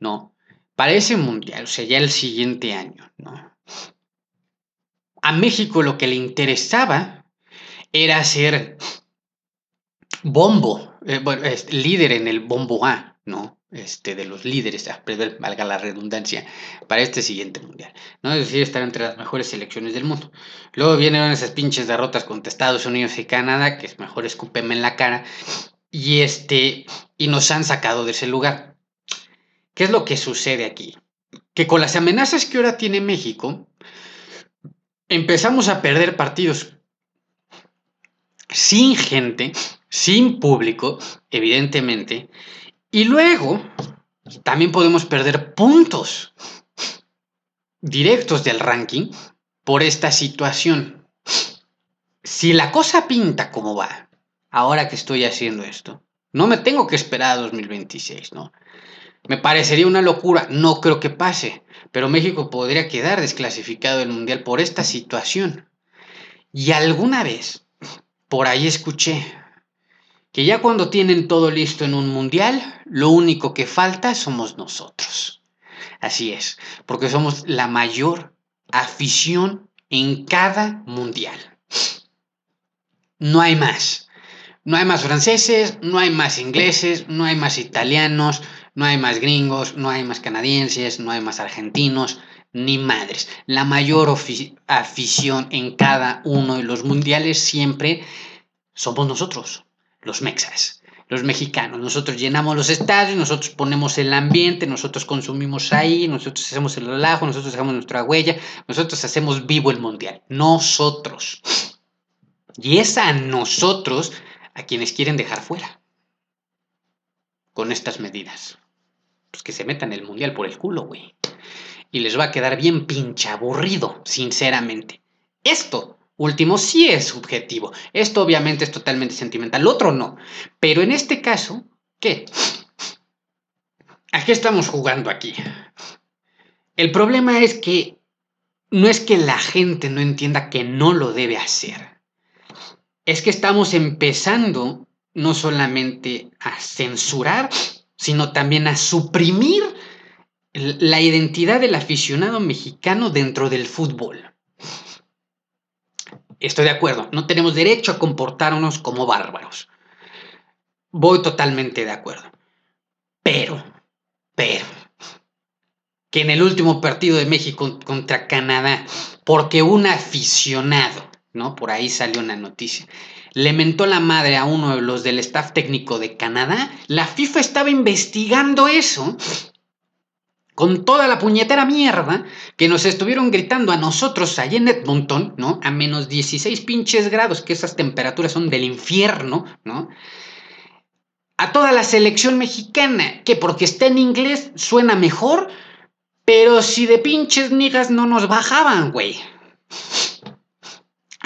¿no? Para ese mundial, o sea, ya el siguiente año, ¿no? A México lo que le interesaba era hacer bombo, eh, bueno, líder en el bombo A, ¿no? Este, de los líderes, valga la redundancia, para este siguiente mundial, ¿no? Es decir, estar entre las mejores selecciones del mundo. Luego vienen esas pinches derrotas contra Estados Unidos y Canadá, que es mejor escúpeme en la cara, y este, y nos han sacado de ese lugar. ¿Qué es lo que sucede aquí? Que con las amenazas que ahora tiene México, empezamos a perder partidos sin gente, sin público, evidentemente, y luego también podemos perder puntos directos del ranking por esta situación. Si la cosa pinta como va, ahora que estoy haciendo esto, no me tengo que esperar a 2026, ¿no? Me parecería una locura, no creo que pase, pero México podría quedar desclasificado del Mundial por esta situación. Y alguna vez, por ahí escuché, que ya cuando tienen todo listo en un Mundial, lo único que falta somos nosotros. Así es, porque somos la mayor afición en cada Mundial. No hay más. No hay más franceses, no hay más ingleses, no hay más italianos, no hay más gringos, no hay más canadienses, no hay más argentinos, ni madres. La mayor afición en cada uno de los mundiales siempre somos nosotros, los mexas, los mexicanos. Nosotros llenamos los estadios, nosotros ponemos el ambiente, nosotros consumimos ahí, nosotros hacemos el relajo, nosotros hacemos nuestra huella, nosotros hacemos vivo el mundial. Nosotros. Y es a nosotros a quienes quieren dejar fuera con estas medidas pues que se metan el mundial por el culo, güey. Y les va a quedar bien pinche aburrido, sinceramente. Esto último sí es subjetivo. Esto obviamente es totalmente sentimental. Lo otro no. Pero en este caso, ¿qué? ¿A qué estamos jugando aquí? El problema es que no es que la gente no entienda que no lo debe hacer. Es que estamos empezando no solamente a censurar, sino también a suprimir la identidad del aficionado mexicano dentro del fútbol. Estoy de acuerdo, no tenemos derecho a comportarnos como bárbaros. Voy totalmente de acuerdo. Pero, pero, que en el último partido de México contra Canadá, porque un aficionado, ¿no? Por ahí salió una noticia, le mentó la madre a uno de los del staff técnico de Canadá, la FIFA estaba investigando eso con toda la puñetera mierda que nos estuvieron gritando a nosotros allá en Edmonton, ¿no? A menos 16 pinches grados, que esas temperaturas son del infierno, ¿no? A toda la selección mexicana, que porque está en inglés suena mejor, pero si de pinches niggas no nos bajaban, güey.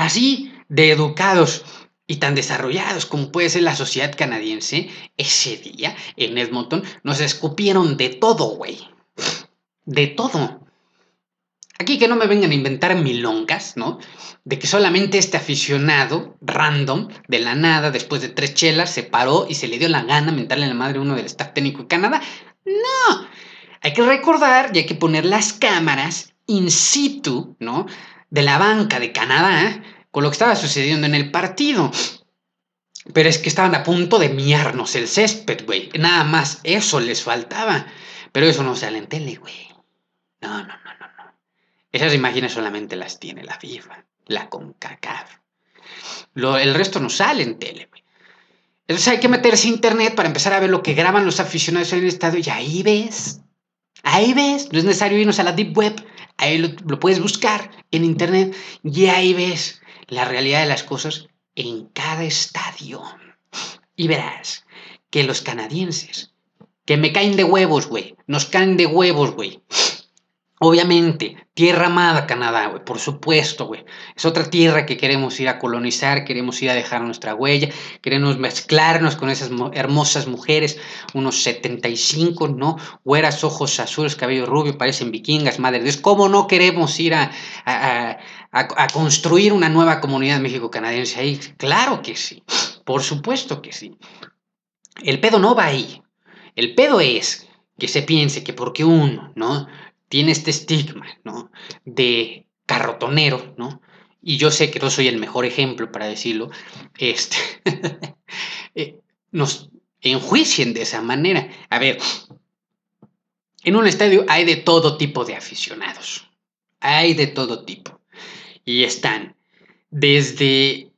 Así de educados y tan desarrollados como puede ser la sociedad canadiense, ese día en Edmonton nos escupieron de todo, güey. De todo. Aquí que no me vengan a inventar milongas, ¿no? De que solamente este aficionado random, de la nada, después de tres chelas, se paró y se le dio la gana mentarle a la madre uno del staff técnico de Canadá. No. Hay que recordar y hay que poner las cámaras in situ, ¿no? De la banca de Canadá con lo que estaba sucediendo en el partido. Pero es que estaban a punto de miarnos el césped, güey. Nada más eso les faltaba. Pero eso no sale en tele, güey. No, no, no, no, no. Esas imágenes solamente las tiene la FIFA, la CONCACAF. Lo, el resto no sale en tele, güey. Entonces hay que meterse a internet para empezar a ver lo que graban los aficionados en el estadio y ahí ves. Ahí ves. No es necesario irnos a la deep web. Ahí lo puedes buscar en internet y ahí ves la realidad de las cosas en cada estadio. Y verás que los canadienses, que me caen de huevos, güey, nos caen de huevos, güey, Obviamente, tierra amada Canadá, güey, por supuesto, güey. Es otra tierra que queremos ir a colonizar, queremos ir a dejar nuestra huella, queremos mezclarnos con esas hermosas mujeres, unos 75, ¿no? Güeras, ojos azules, cabello rubio, parecen vikingas, madre de Dios. ¿Cómo no queremos ir a, construir una nueva comunidad México-canadiense ahí? Claro que sí, por supuesto que sí. El pedo no va ahí. El pedo es que se piense que porque uno, ¿no? tiene este estigma, ¿no? De carrotonero, ¿no? Y yo sé que no soy el mejor ejemplo para decirlo, este, eh, nos enjuicien de esa manera. A ver, en un estadio hay de todo tipo de aficionados. Hay de todo tipo. Y están desde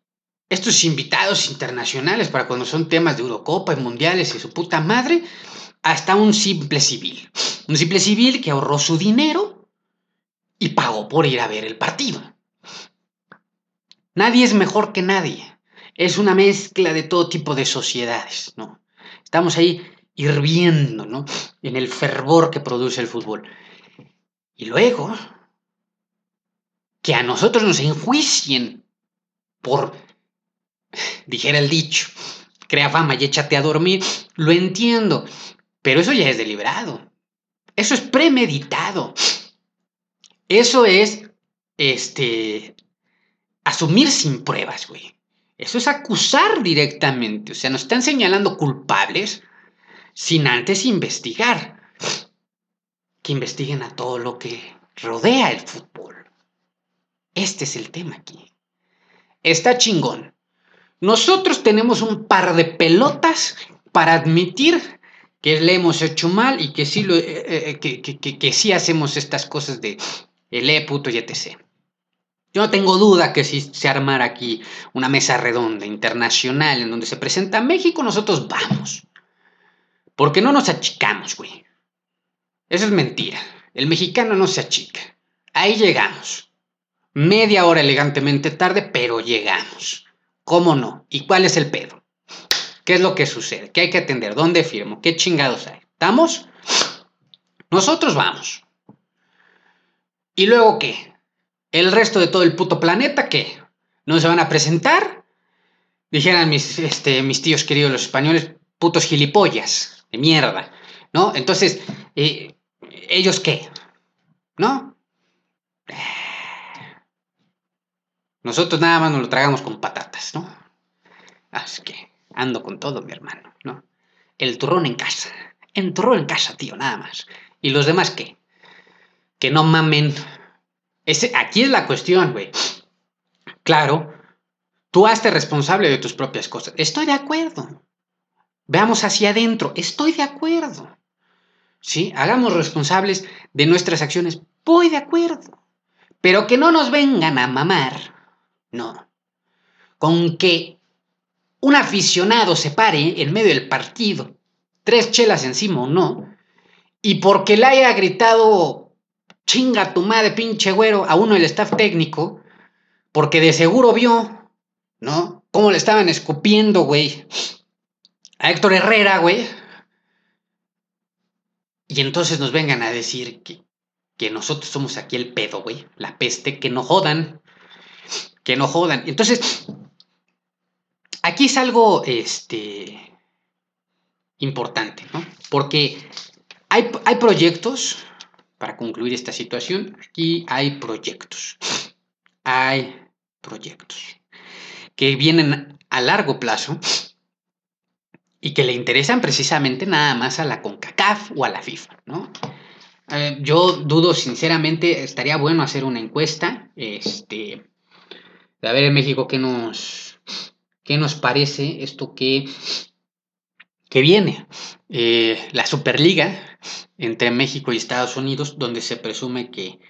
estos invitados internacionales para cuando son temas de Eurocopa y mundiales y su puta madre, hasta un simple civil. Un simple civil que ahorró su dinero y pagó por ir a ver el partido. Nadie es mejor que nadie. Es una mezcla de todo tipo de sociedades, ¿no? Estamos ahí hirviendo, ¿no? En el fervor que produce el fútbol. Y luego, que a nosotros nos enjuicien por, dijera el dicho, crea fama y échate a dormir, lo entiendo, pero eso ya es deliberado. Eso es premeditado. Eso es, este, asumir sin pruebas, güey. Eso es acusar directamente. O sea, nos están señalando culpables sin antes investigar. Que investiguen a todo lo que rodea el fútbol. Este es el tema aquí. Está chingón. Nosotros tenemos un par de pelotas para admitir que le hemos hecho mal y que sí, lo, eh, eh, que, que, sí hacemos estas cosas de el E puto y etc. Yo no tengo duda que si se armara aquí una mesa redonda internacional en donde se presenta México, nosotros vamos. Porque no nos achicamos, güey. Eso es mentira. El mexicano no se achica. Ahí llegamos. Media hora elegantemente tarde, pero llegamos. ¿Cómo no? ¿Y cuál es el pedo? ¿Qué es lo que sucede? ¿Qué hay que atender? ¿Dónde firmo? ¿Qué chingados hay? ¿Estamos? Nosotros vamos. ¿Y luego qué? ¿El resto de todo el puto planeta qué? ¿No se van a presentar? Dijeran mis, este, tíos queridos los españoles, putos gilipollas mierda, ¿no? Entonces, eh, ¿ellos qué? ¿No? Nosotros nada más nos lo tragamos con patatas, ¿no? Así que ando con todo, mi hermano, ¿no? El turrón en casa. El turrón en casa, tío, nada más. ¿Y los demás qué? Que no mamen. Aquí es la cuestión, güey. Claro, tú hazte responsable de tus propias cosas. Estoy de acuerdo. Veamos hacia adentro. Estoy de acuerdo. ¿Sí? Hagamos responsables de nuestras acciones. Voy de acuerdo. Pero que no nos vengan a mamar. No. Con que un aficionado se pare en medio del partido, tres chelas encima o no, y porque le haya gritado chinga tu madre, pinche güero, a uno del staff técnico, porque de seguro vio, ¿no? Cómo le estaban escupiendo, güey, a Héctor Herrera, güey. Y entonces nos vengan a decir que, que nosotros somos aquí el pedo, güey. La peste, que no jodan. Que no jodan. Entonces, aquí es algo, este, importante, ¿no? Porque hay, hay proyectos, para concluir esta situación, aquí hay proyectos. Hay proyectos que vienen a largo plazo y que le interesan precisamente nada más a la CONCACAF o a la FIFA, ¿no? Eh, yo dudo sinceramente, estaría bueno hacer una encuesta, este, a ver en México qué nos, qué nos parece esto que, que viene. Eh, la Superliga entre México y Estados Unidos, donde se presume que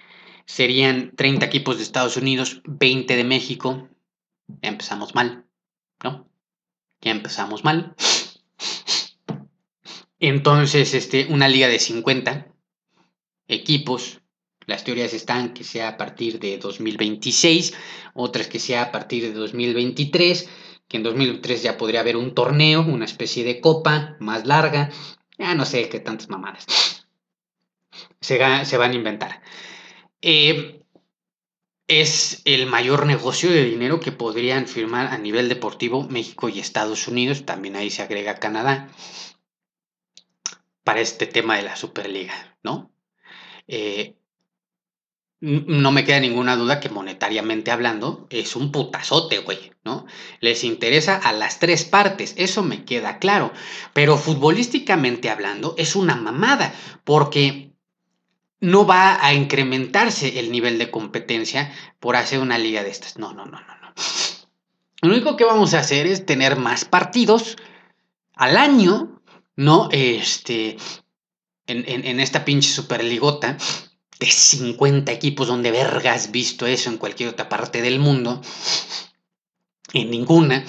serían 30 equipos de Estados Unidos, 20 de México. Ya empezamos mal, ¿no? Ya empezamos mal. Entonces, este, una liga de 50 equipos. Las teorías están que sea a partir de 2026, otras que sea a partir de 2023, que en 2023 ya podría haber un torneo, una especie de copa más larga. Ya no sé qué tantas mamadas se, van a inventar. Eh, es el mayor negocio de dinero que podrían firmar a nivel deportivo México y Estados Unidos. También ahí se agrega Canadá para este tema de la Superliga, ¿no? Eh, no me queda ninguna duda que monetariamente hablando es un putazote, güey, ¿no? Les interesa a las tres partes, eso me queda claro. Pero futbolísticamente hablando es una mamada, porque no va a incrementarse el nivel de competencia por hacer una liga de estas. No, no, no, no, no. Lo único que vamos a hacer es tener más partidos al año, ¿no? Este, en, esta pinche superligota de 50 equipos, donde verga has visto eso en cualquier otra parte del mundo, en ninguna,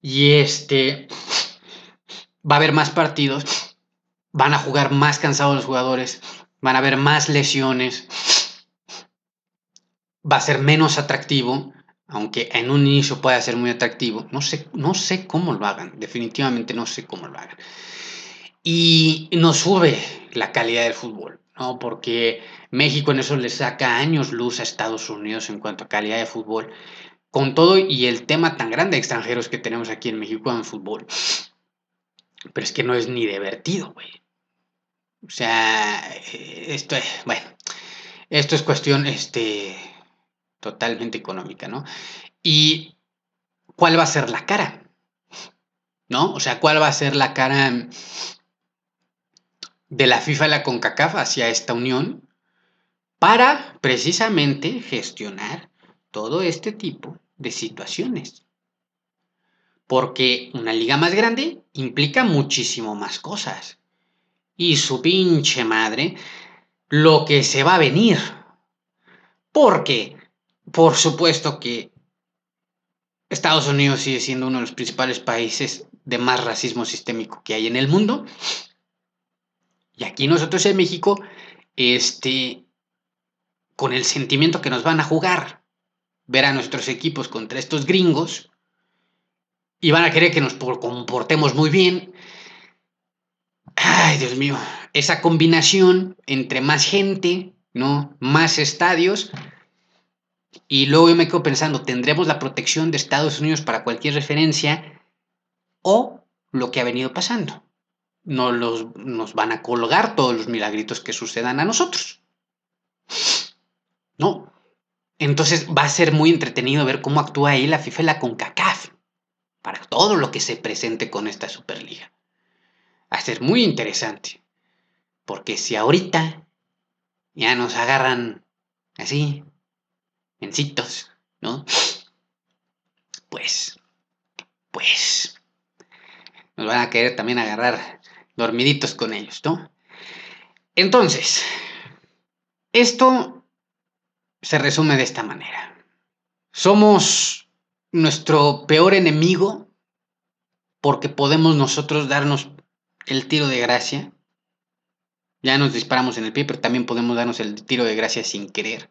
y este, va a haber más partidos, van a jugar más cansados los jugadores, van a haber más lesiones, va a ser menos atractivo, aunque en un inicio pueda ser muy atractivo. No sé, no sé cómo lo hagan, definitivamente no sé cómo lo hagan. Y nos sube la calidad del fútbol, ¿no? Porque México en eso le saca años luz a Estados Unidos en cuanto a calidad de fútbol. Con todo y el tema tan grande de extranjeros que tenemos aquí en México en fútbol. Pero es que no es ni divertido, güey. O sea, esto es, bueno, esto es cuestión, este, totalmente económica, ¿no? Y cuál va a ser la cara, ¿no? O sea, cuál va a ser la cara de la FIFA y la CONCACAF hacia esta unión para precisamente gestionar todo este tipo de situaciones. Porque una liga más grande implica muchísimo más cosas. Y su pinche madre, lo que se va a venir. Porque por supuesto que Estados Unidos sigue siendo uno de los principales países de más racismo sistémico que hay en el mundo. Y aquí nosotros en México, este, con el sentimiento que nos van a jugar, ver a nuestros equipos contra estos gringos, y van a querer que nos comportemos muy bien. Ay, Dios mío, esa combinación entre más gente, ¿no? Más estadios, y luego yo me quedo pensando, ¿tendremos la protección de Estados Unidos para cualquier referencia o lo que ha venido pasando? No los, nos van a colgar todos los milagritos que sucedan a nosotros. No. Entonces va a ser muy entretenido ver cómo actúa ahí la FIFA y la CONCACAF para todo lo que se presente con esta Superliga. Va a ser muy interesante. Porque si ahorita ya nos agarran así, mencitos, ¿no? Pues, pues, nos van a querer también agarrar dormiditos con ellos, ¿no? Entonces, esto se resume de esta manera. Somos nuestro peor enemigo porque podemos nosotros darnos el tiro de gracia. Ya nos disparamos en el pie, pero también podemos darnos el tiro de gracia sin querer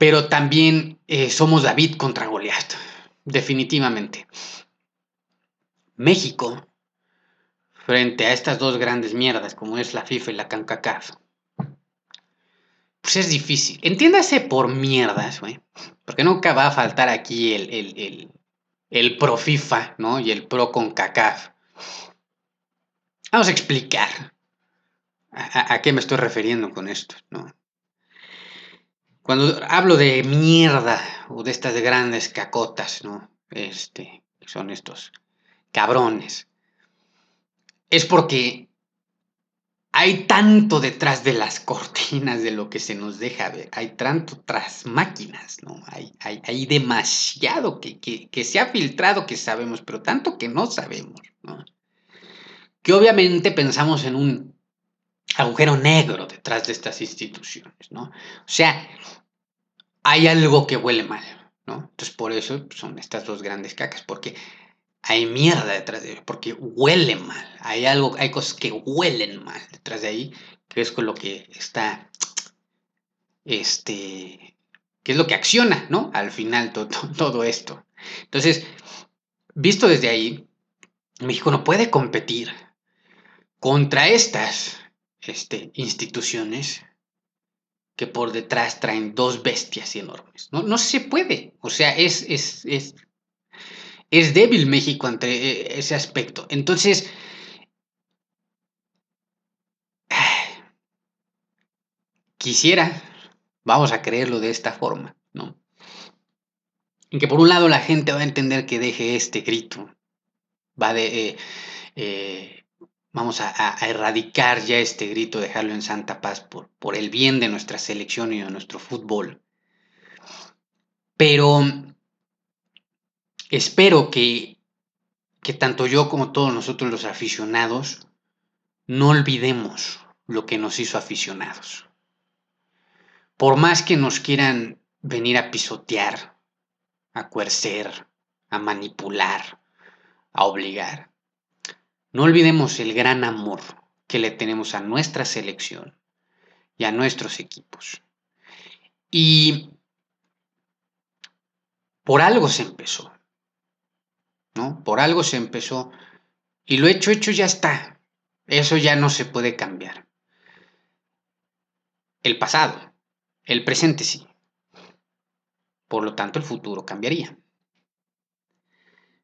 pero también eh, somos David contra Goliat, definitivamente. México, frente a estas dos grandes mierdas como es la FIFA y la CONCACAF, pues es difícil. Entiéndase por mierdas, güey, porque nunca va a faltar aquí el, el, pro FIFA, ¿no? Y el pro CONCACAF. Vamos a explicar a, a qué me estoy refiriendo con esto, ¿no? Cuando hablo de mierda o de estas grandes cacotas, ¿no? Este, son estos cabrones. Es porque hay tanto detrás de las cortinas de lo que se nos deja ver. Hay tanto tras máquinas, ¿no? Hay, hay, demasiado que, que, se ha filtrado que sabemos, pero tanto que no sabemos, ¿no? Que obviamente pensamos en un agujero negro detrás de estas instituciones, ¿no? O sea, hay algo que huele mal, ¿no? Entonces por eso son estas dos grandes cacas, porque hay mierda detrás de ellos, porque huele mal. Hay algo, hay cosas que huelen mal detrás de ahí, que es con lo que está, este, que es lo que acciona, ¿no? Al final todo, todo esto. Entonces, visto desde ahí, México no puede competir contra estas este, instituciones que por detrás traen dos bestias enormes. No, no se puede. O sea, es, es, es, es débil México ante eh, ese aspecto. Entonces, quisiera, vamos a creerlo de esta forma, ¿no? En que por un lado la gente va a entender que deje este grito, va de... Eh, eh, Vamos a, erradicar ya este grito, dejarlo en santa paz por, por el bien de nuestra selección y de nuestro fútbol. Pero espero que, que tanto yo como todos nosotros los aficionados no olvidemos lo que nos hizo aficionados. Por más que nos quieran venir a pisotear, a coercer, a manipular, a obligar, no olvidemos el gran amor que le tenemos a nuestra selección y a nuestros equipos. Y por algo se empezó, Por algo se empezó y lo hecho, hecho ya está. Eso ya no se puede cambiar. El pasado, el presente sí. Por lo tanto, el futuro cambiaría.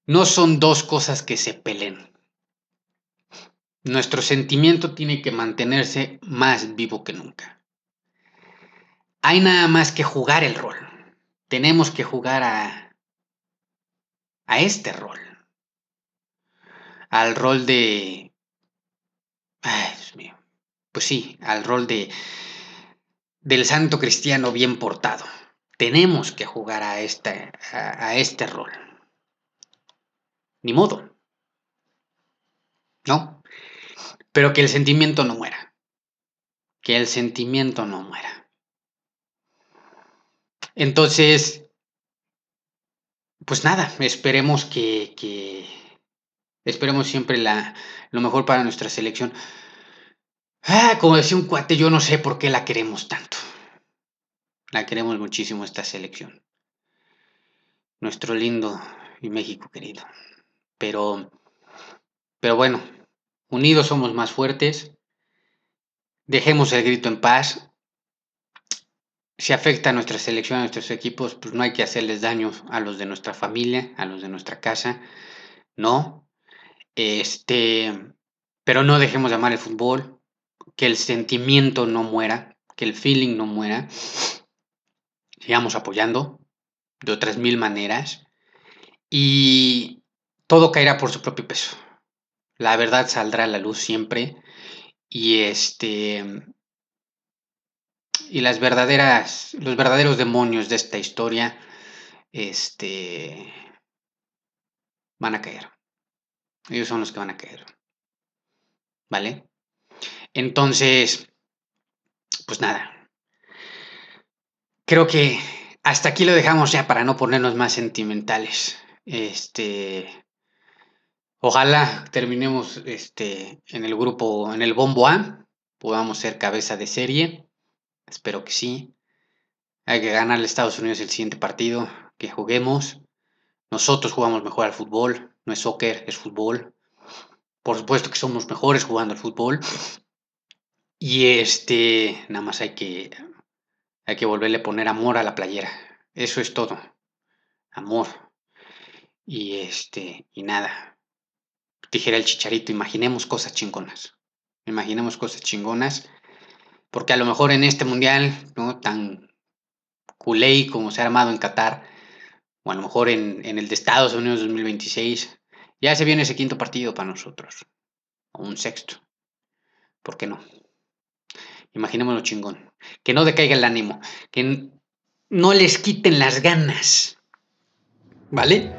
No son dos cosas que se peleen. Nuestro sentimiento tiene que mantenerse más vivo que nunca. Hay nada más que jugar el rol. Tenemos que jugar a, a este rol. Al rol de... Ay, Dios mío. Pues sí, al rol de del santo cristiano bien portado. Tenemos que jugar a este, a, este rol. Ni modo. ¿No? Pero que el sentimiento no muera. Que el sentimiento no muera. Entonces, pues nada, esperemos que, que esperemos siempre la, lo mejor para nuestra selección. Ah, como decía un cuate, yo no sé por qué la queremos tanto. La queremos muchísimo esta selección. Nuestro lindo y México querido. Pero, pero bueno, Unidos somos más fuertes. Dejemos el grito en paz. Si afecta a nuestra selección, a nuestros equipos, pues no hay que hacerles daño a los de nuestra familia, a los de nuestra casa. No. Este, pero no dejemos de amar el fútbol. Que el sentimiento no muera. Que el feeling no muera. Sigamos apoyando de otras mil maneras. Y todo caerá por su propio peso. La verdad saldrá a la luz siempre. Y este. Y las verdaderas. Los verdaderos demonios de esta historia. Este. Van a caer. Ellos son los que van a caer. ¿Vale? Entonces. Pues nada. Creo que hasta aquí lo dejamos ya para no ponernos más sentimentales. Este. Ojalá terminemos este, en el grupo, en el bombo A, podamos ser cabeza de serie. Espero que sí. Hay que ganarle a Estados Unidos el siguiente partido, que juguemos. Nosotros jugamos mejor al fútbol, no es soccer, es fútbol. Por supuesto que somos mejores jugando al fútbol. Y este, nada más hay que, hay que volverle a poner amor a la playera. Eso es todo. Amor. Y este, y nada dijera el chicharito, imaginemos cosas chingonas. Imaginemos cosas chingonas. Porque a lo mejor en este mundial, ¿no? Tan culé como se ha armado en Qatar, o a lo mejor en, en el de Estados Unidos 2026, ya se viene ese quinto partido para nosotros. O un sexto. ¿Por qué no? Imaginémoslo chingón. Que no decaiga el ánimo. Que no les quiten las ganas. ¿Vale?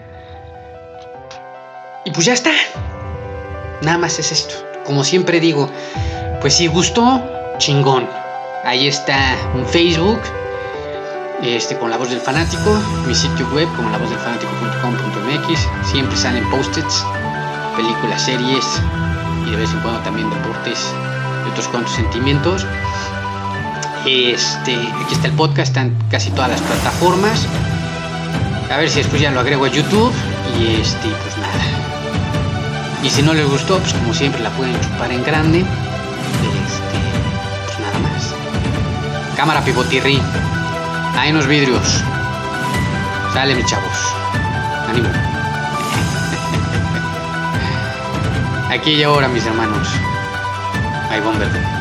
Y pues ya está. Nada más es esto. Como siempre digo, pues si gustó, chingón. Ahí está un Facebook, este, con la voz del fanático, mi sitio web como la voz del fanático.com.mx. Siempre salen post-its, películas, series y de vez en cuando también deportes y otros cuantos sentimientos. Este, aquí está el podcast, están casi todas las plataformas. A ver si después ya lo agrego a YouTube. Y este, pues nada. Y si no les gustó, pues como siempre la pueden chupar en grande. Cámara pivotirri. Hay unos vidrios. Sale, mis chavos. Ánimo. Aquí y ahora, mis hermanos. Hay bomber.